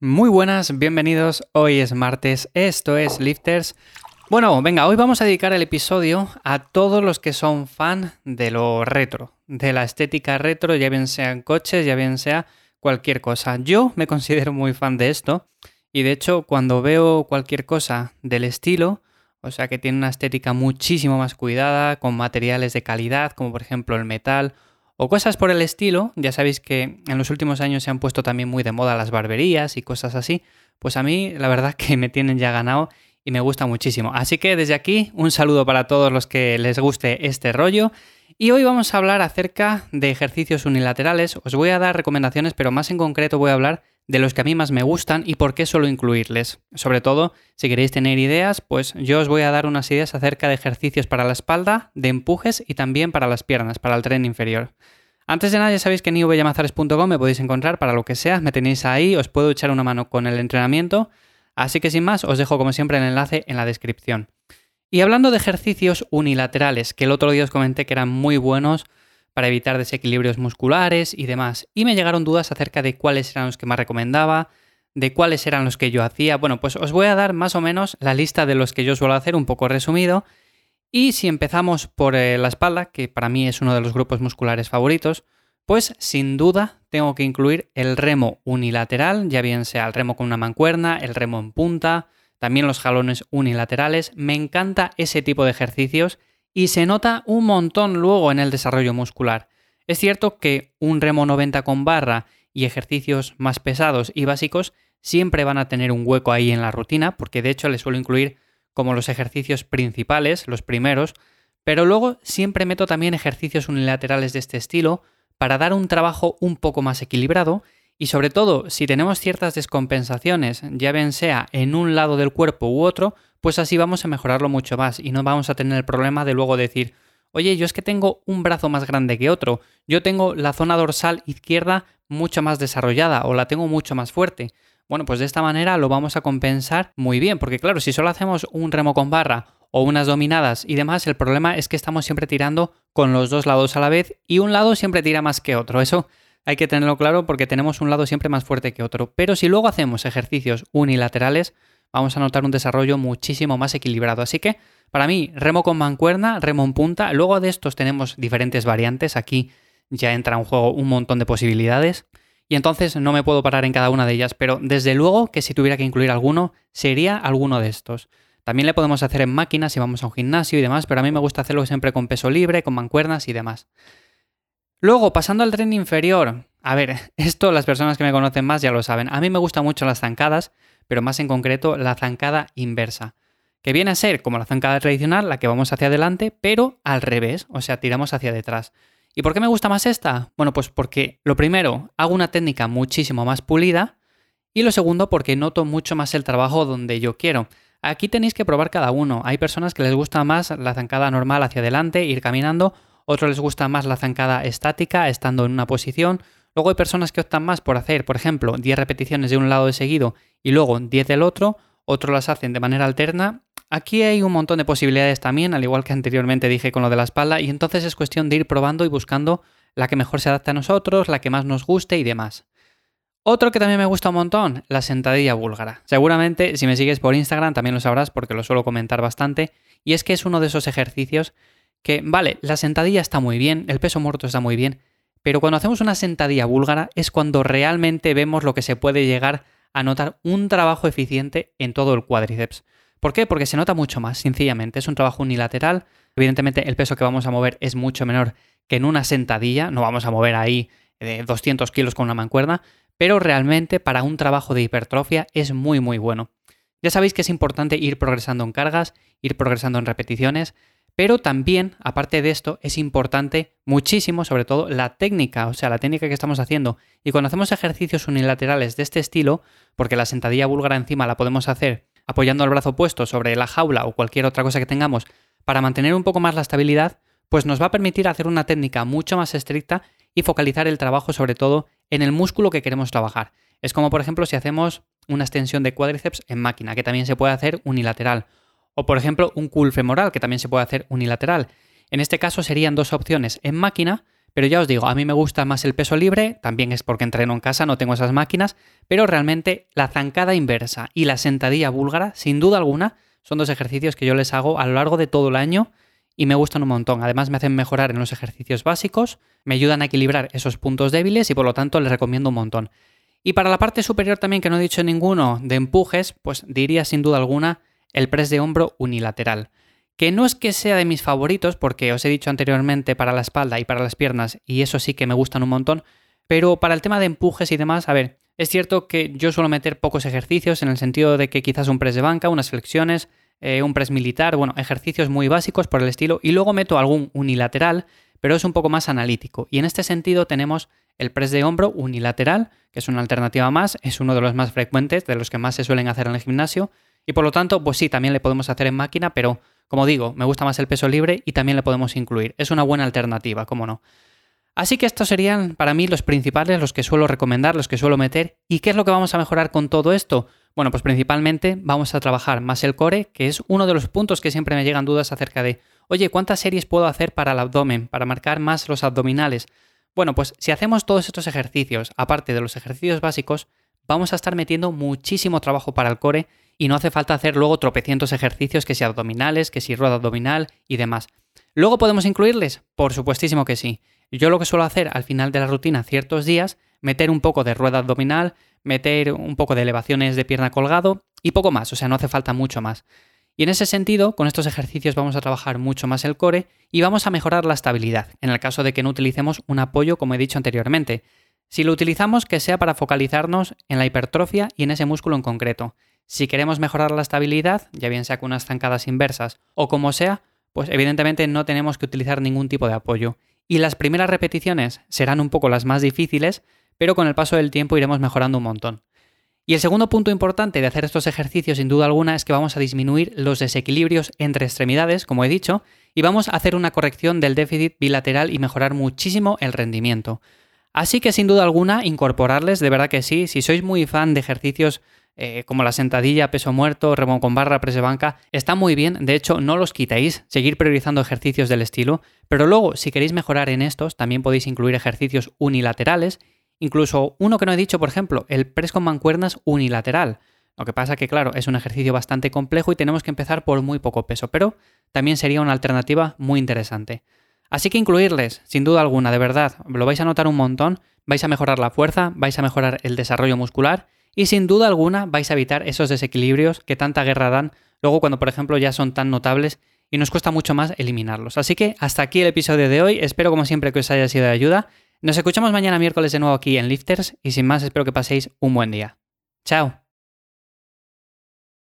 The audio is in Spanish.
Muy buenas, bienvenidos. Hoy es martes, esto es Lifters. Bueno, venga, hoy vamos a dedicar el episodio a todos los que son fan de lo retro, de la estética retro, ya bien sean coches, ya bien sea cualquier cosa. Yo me considero muy fan de esto y de hecho cuando veo cualquier cosa del estilo, o sea que tiene una estética muchísimo más cuidada, con materiales de calidad, como por ejemplo el metal o cosas por el estilo, ya sabéis que en los últimos años se han puesto también muy de moda las barberías y cosas así, pues a mí la verdad que me tienen ya ganado y me gusta muchísimo. Así que desde aquí un saludo para todos los que les guste este rollo. Y hoy vamos a hablar acerca de ejercicios unilaterales. Os voy a dar recomendaciones, pero más en concreto voy a hablar de los que a mí más me gustan y por qué suelo incluirles. Sobre todo, si queréis tener ideas, pues yo os voy a dar unas ideas acerca de ejercicios para la espalda, de empujes y también para las piernas, para el tren inferior. Antes de nada, ya sabéis que en ivyamazares.com me podéis encontrar para lo que sea, me tenéis ahí, os puedo echar una mano con el entrenamiento, así que sin más, os dejo como siempre el enlace en la descripción. Y hablando de ejercicios unilaterales, que el otro día os comenté que eran muy buenos para evitar desequilibrios musculares y demás. Y me llegaron dudas acerca de cuáles eran los que más recomendaba, de cuáles eran los que yo hacía. Bueno, pues os voy a dar más o menos la lista de los que yo suelo hacer, un poco resumido. Y si empezamos por eh, la espalda, que para mí es uno de los grupos musculares favoritos, pues sin duda tengo que incluir el remo unilateral, ya bien sea el remo con una mancuerna, el remo en punta, también los jalones unilaterales. Me encanta ese tipo de ejercicios y se nota un montón luego en el desarrollo muscular. Es cierto que un remo 90 con barra y ejercicios más pesados y básicos siempre van a tener un hueco ahí en la rutina, porque de hecho les suelo incluir como los ejercicios principales, los primeros, pero luego siempre meto también ejercicios unilaterales de este estilo para dar un trabajo un poco más equilibrado y sobre todo si tenemos ciertas descompensaciones, ya bien sea en un lado del cuerpo u otro, pues así vamos a mejorarlo mucho más y no vamos a tener el problema de luego decir, oye, yo es que tengo un brazo más grande que otro, yo tengo la zona dorsal izquierda mucho más desarrollada o la tengo mucho más fuerte. Bueno, pues de esta manera lo vamos a compensar muy bien, porque claro, si solo hacemos un remo con barra o unas dominadas y demás, el problema es que estamos siempre tirando con los dos lados a la vez y un lado siempre tira más que otro. Eso hay que tenerlo claro porque tenemos un lado siempre más fuerte que otro. Pero si luego hacemos ejercicios unilaterales, vamos a notar un desarrollo muchísimo más equilibrado. Así que, para mí, remo con mancuerna, remo en punta. Luego de estos tenemos diferentes variantes. Aquí ya entra en juego un montón de posibilidades. Y entonces no me puedo parar en cada una de ellas, pero desde luego que si tuviera que incluir alguno, sería alguno de estos. También le podemos hacer en máquinas si vamos a un gimnasio y demás, pero a mí me gusta hacerlo siempre con peso libre, con mancuernas y demás. Luego, pasando al tren inferior. A ver, esto las personas que me conocen más ya lo saben. A mí me gustan mucho las zancadas, pero más en concreto la zancada inversa, que viene a ser como la zancada tradicional, la que vamos hacia adelante, pero al revés, o sea, tiramos hacia detrás. ¿Y por qué me gusta más esta? Bueno, pues porque lo primero, hago una técnica muchísimo más pulida y lo segundo, porque noto mucho más el trabajo donde yo quiero. Aquí tenéis que probar cada uno. Hay personas que les gusta más la zancada normal hacia adelante, ir caminando, otros les gusta más la zancada estática, estando en una posición, Luego hay personas que optan más por hacer, por ejemplo, 10 repeticiones de un lado de seguido y luego 10 del otro, otros las hacen de manera alterna. Aquí hay un montón de posibilidades también, al igual que anteriormente dije con lo de la espalda, y entonces es cuestión de ir probando y buscando la que mejor se adapte a nosotros, la que más nos guste y demás. Otro que también me gusta un montón, la sentadilla búlgara. Seguramente si me sigues por Instagram también lo sabrás porque lo suelo comentar bastante, y es que es uno de esos ejercicios que, vale, la sentadilla está muy bien, el peso muerto está muy bien, pero cuando hacemos una sentadilla búlgara es cuando realmente vemos lo que se puede llegar a notar un trabajo eficiente en todo el cuádriceps. ¿Por qué? Porque se nota mucho más, sencillamente. Es un trabajo unilateral. Evidentemente el peso que vamos a mover es mucho menor que en una sentadilla. No vamos a mover ahí 200 eh, kilos con una mancuerna. Pero realmente para un trabajo de hipertrofia es muy muy bueno. Ya sabéis que es importante ir progresando en cargas, ir progresando en repeticiones. Pero también, aparte de esto, es importante muchísimo, sobre todo, la técnica, o sea, la técnica que estamos haciendo. Y cuando hacemos ejercicios unilaterales de este estilo, porque la sentadilla búlgara encima la podemos hacer apoyando el brazo puesto sobre la jaula o cualquier otra cosa que tengamos para mantener un poco más la estabilidad, pues nos va a permitir hacer una técnica mucho más estricta y focalizar el trabajo sobre todo en el músculo que queremos trabajar. Es como por ejemplo si hacemos una extensión de cuádriceps en máquina, que también se puede hacer unilateral, o por ejemplo, un curl femoral, que también se puede hacer unilateral. En este caso serían dos opciones en máquina, Pero ya os digo, a mí me gusta más el peso libre, también es porque entreno en casa, no tengo esas máquinas, pero realmente la zancada inversa y la sentadilla búlgara, sin duda alguna, son dos ejercicios que yo les hago a lo largo de todo el año y me gustan un montón. Además me hacen mejorar en los ejercicios básicos, me ayudan a equilibrar esos puntos débiles y por lo tanto les recomiendo un montón. Y para la parte superior también, que no he dicho ninguno, de empujes, pues diría sin duda alguna el press de hombro unilateral. Que no es que sea de mis favoritos, porque os he dicho anteriormente para la espalda y para las piernas, y eso sí que me gustan un montón, pero para el tema de empujes y demás, a ver, es cierto que yo suelo meter pocos ejercicios en el sentido de que quizás un press de banca, unas flexiones, eh, un press militar, bueno, ejercicios muy básicos por el estilo, y luego meto algún unilateral, pero es un poco más analítico. Y en este sentido tenemos el press de hombro unilateral, que es una alternativa más, es uno de los más frecuentes, de los que más se suelen hacer en el gimnasio, y por lo tanto, pues sí, también le podemos hacer en máquina, pero como digo, me gusta más el peso libre y también le podemos incluir. Es una buena alternativa, cómo no. Así que estos serían para mí los principales, los que suelo recomendar, los que suelo meter. ¿Y qué es lo que vamos a mejorar con todo esto? Bueno, pues principalmente vamos a trabajar más el core, que es uno de los puntos que siempre me llegan dudas acerca de, oye, ¿cuántas series puedo hacer para el abdomen, para marcar más los abdominales? Bueno, pues si hacemos todos estos ejercicios, aparte de los ejercicios básicos, vamos a estar metiendo muchísimo trabajo para el core y no hace falta hacer luego tropecientos ejercicios, que si abdominales, que si rueda abdominal y demás. ¿Luego podemos incluirles? Por supuestísimo que sí. Yo lo que suelo hacer al final de la rutina ciertos días, meter un poco de rueda abdominal, meter un poco de elevaciones de pierna colgado y poco más, o sea, no hace falta mucho más. Y en ese sentido, con estos ejercicios vamos a trabajar mucho más el core y vamos a mejorar la estabilidad, en el caso de que no utilicemos un apoyo como he dicho anteriormente. Si lo utilizamos, que sea para focalizarnos en la hipertrofia y en ese músculo en concreto. Si queremos mejorar la estabilidad, ya bien sea con unas zancadas inversas o como sea, pues evidentemente no tenemos que utilizar ningún tipo de apoyo y las primeras repeticiones serán un poco las más difíciles, pero con el paso del tiempo iremos mejorando un montón. Y el segundo punto importante de hacer estos ejercicios sin duda alguna es que vamos a disminuir los desequilibrios entre extremidades, como he dicho, y vamos a hacer una corrección del déficit bilateral y mejorar muchísimo el rendimiento. Así que sin duda alguna incorporarles, de verdad que sí, si sois muy fan de ejercicios eh, como la sentadilla, peso muerto, remo con barra, press de banca, está muy bien, de hecho no los quitéis, seguir priorizando ejercicios del estilo, pero luego si queréis mejorar en estos también podéis incluir ejercicios unilaterales, incluso uno que no he dicho, por ejemplo, el press con mancuernas unilateral. Lo que pasa que claro, es un ejercicio bastante complejo y tenemos que empezar por muy poco peso, pero también sería una alternativa muy interesante. Así que incluirles, sin duda alguna, de verdad, lo vais a notar un montón, vais a mejorar la fuerza, vais a mejorar el desarrollo muscular y sin duda alguna vais a evitar esos desequilibrios que tanta guerra dan luego cuando por ejemplo ya son tan notables y nos cuesta mucho más eliminarlos. Así que hasta aquí el episodio de hoy, espero como siempre que os haya sido de ayuda. Nos escuchamos mañana miércoles de nuevo aquí en Lifters y sin más espero que paséis un buen día. Chao.